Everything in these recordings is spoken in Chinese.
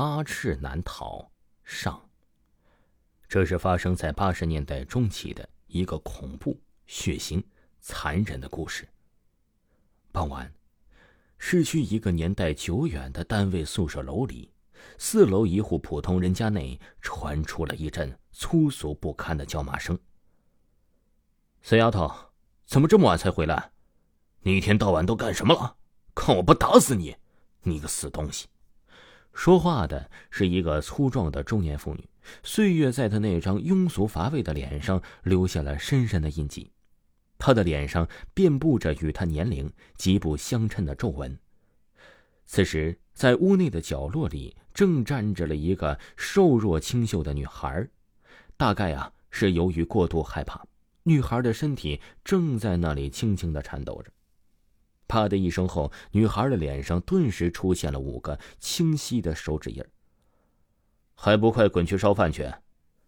插翅难逃。上。这是发生在八十年代中期的一个恐怖、血腥、残忍的故事。傍晚，市区一个年代久远的单位宿舍楼里，四楼一户普通人家内传出了一阵粗俗不堪的叫骂声。死丫头，怎么这么晚才回来？你一天到晚都干什么了？看我不打死你！你个死东西！说话的是一个粗壮的中年妇女，岁月在她那张庸俗乏味的脸上留下了深深的印记。她的脸上遍布着与她年龄极不相称的皱纹。此时，在屋内的角落里，正站着了一个瘦弱清秀的女孩。大概啊，是由于过度害怕，女孩的身体正在那里轻轻的颤抖着。啪的一声后，女孩的脸上顿时出现了五个清晰的手指印还不快滚去烧饭去！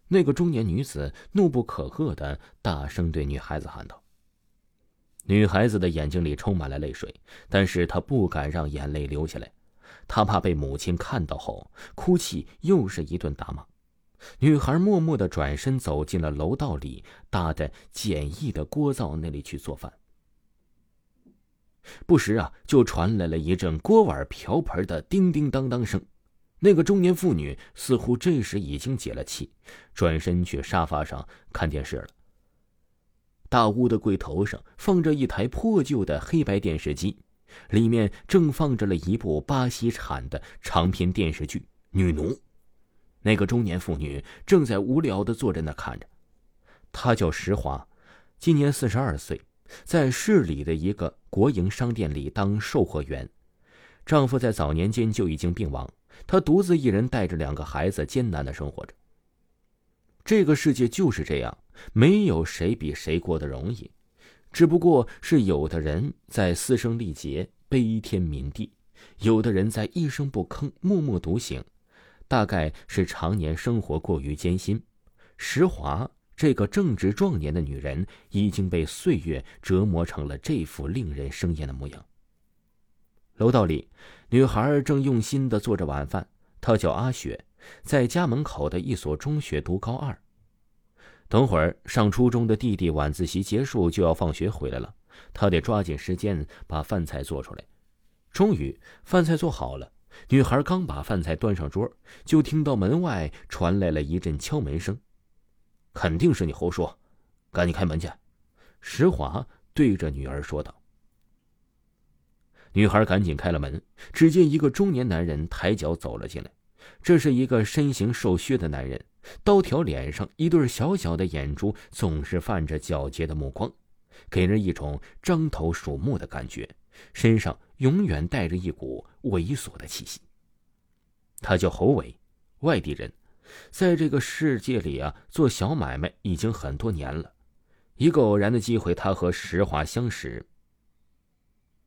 那个中年女子怒不可遏的大声对女孩子喊道。女孩子的眼睛里充满了泪水，但是她不敢让眼泪流下来，她怕被母亲看到后哭泣，又是一顿打骂。女孩默默的转身走进了楼道里大的简易的锅灶那里去做饭。不时啊，就传来了一阵锅碗瓢盆的叮叮当当声。那个中年妇女似乎这时已经解了气，转身去沙发上看电视了。大屋的柜头上放着一台破旧的黑白电视机，里面正放着了一部巴西产的长篇电视剧《女奴》。那个中年妇女正在无聊的坐在那看着。她叫石华，今年四十二岁。在市里的一个国营商店里当售货员，丈夫在早年间就已经病亡，她独自一人带着两个孩子艰难的生活着。这个世界就是这样，没有谁比谁过得容易，只不过是有的人在嘶声力竭、悲天悯地，有的人在一声不吭、默默独行，大概是常年生活过于艰辛。石华。这个正值壮年的女人已经被岁月折磨成了这副令人生厌的模样。楼道里，女孩正用心的做着晚饭。她叫阿雪，在家门口的一所中学读高二。等会儿上初中的弟弟晚自习结束就要放学回来了，她得抓紧时间把饭菜做出来。终于，饭菜做好了。女孩刚把饭菜端上桌，就听到门外传来了一阵敲门声。肯定是你胡说，赶紧开门去！”石华对着女儿说道。女孩赶紧开了门，只见一个中年男人抬脚走了进来。这是一个身形瘦削的男人，刀条脸上一对小小的眼珠总是泛着皎洁的目光，给人一种獐头鼠目的感觉，身上永远带着一股猥琐的气息。他叫侯伟，外地人。在这个世界里啊，做小买卖已经很多年了。一个偶然的机会，他和石华相识，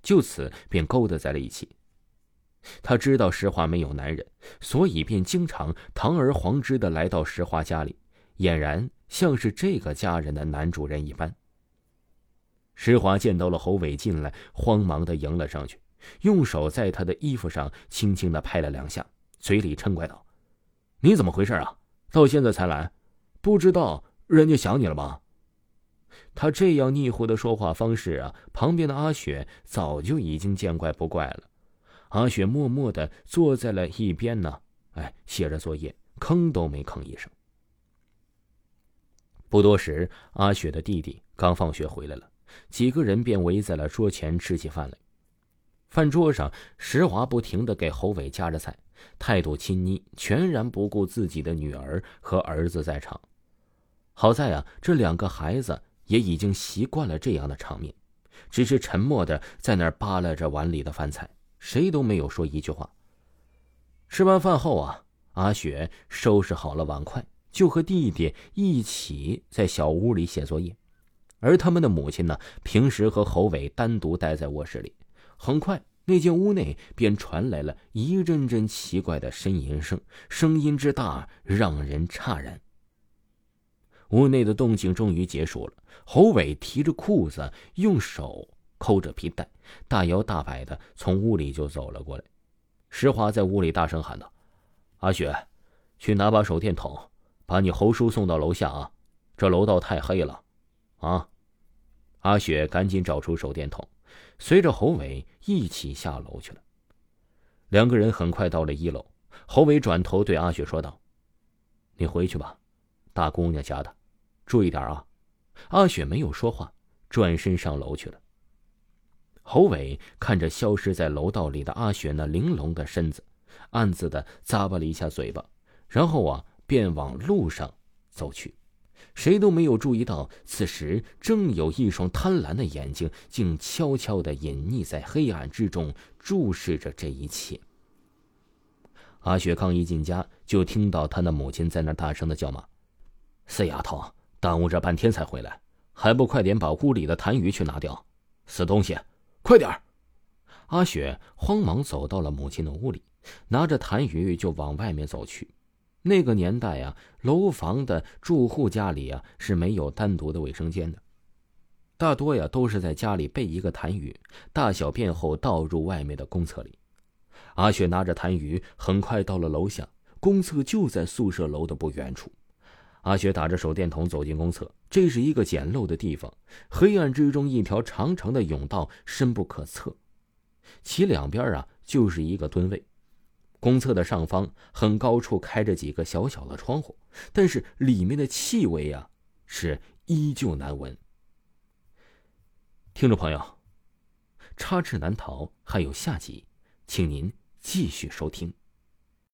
就此便勾搭在了一起。他知道石华没有男人，所以便经常堂而皇之的来到石华家里，俨然像是这个家人的男主人一般。石华见到了侯伟进来，慌忙的迎了上去，用手在他的衣服上轻轻的拍了两下，嘴里嗔怪道。你怎么回事啊？到现在才来，不知道人家想你了吗？他这样腻乎的说话方式啊，旁边的阿雪早就已经见怪不怪了。阿雪默默的坐在了一边呢，哎，写着作业，吭都没吭一声。不多时，阿雪的弟弟刚放学回来了，几个人便围在了桌前吃起饭来。饭桌上，石华不停的给侯伟夹着菜。态度亲昵，全然不顾自己的女儿和儿子在场。好在啊，这两个孩子也已经习惯了这样的场面，只是沉默的在那儿扒拉着碗里的饭菜，谁都没有说一句话。吃完饭后啊，阿雪收拾好了碗筷，就和弟弟一起在小屋里写作业，而他们的母亲呢，平时和侯伟单独待在卧室里。很快。那间屋内便传来了一阵阵奇怪的呻吟声，声音之大让人诧然。屋内的动静终于结束了，侯伟提着裤子，用手抠着皮带，大摇大摆的从屋里就走了过来。石华在屋里大声喊道：“阿雪，去拿把手电筒，把你侯叔送到楼下啊！这楼道太黑了，啊！阿雪赶紧找出手电筒，随着侯伟一起下楼去了。两个人很快到了一楼，侯伟转头对阿雪说道：“你回去吧，大姑娘家的，注意点啊。”阿雪没有说话，转身上楼去了。侯伟看着消失在楼道里的阿雪那玲珑的身子，暗自的咂巴了一下嘴巴，然后啊，便往路上走去。谁都没有注意到，此时正有一双贪婪的眼睛，竟悄悄的隐匿在黑暗之中，注视着这一切。阿雪刚一进家，就听到他的母亲在那大声的叫骂：“死丫头，耽误这半天才回来，还不快点把屋里的痰盂去拿掉！死东西，快点阿雪慌忙走到了母亲的屋里，拿着痰盂就往外面走去。那个年代啊，楼房的住户家里啊是没有单独的卫生间的，大多呀都是在家里备一个痰盂，大小便后倒入外面的公厕里。阿雪拿着痰盂，很快到了楼下，公厕就在宿舍楼的不远处。阿雪打着手电筒走进公厕，这是一个简陋的地方，黑暗之中，一条长长的甬道深不可测，其两边啊就是一个蹲位。公厕的上方很高处开着几个小小的窗户，但是里面的气味啊是依旧难闻。听众朋友，插翅难逃还有下集，请您继续收听。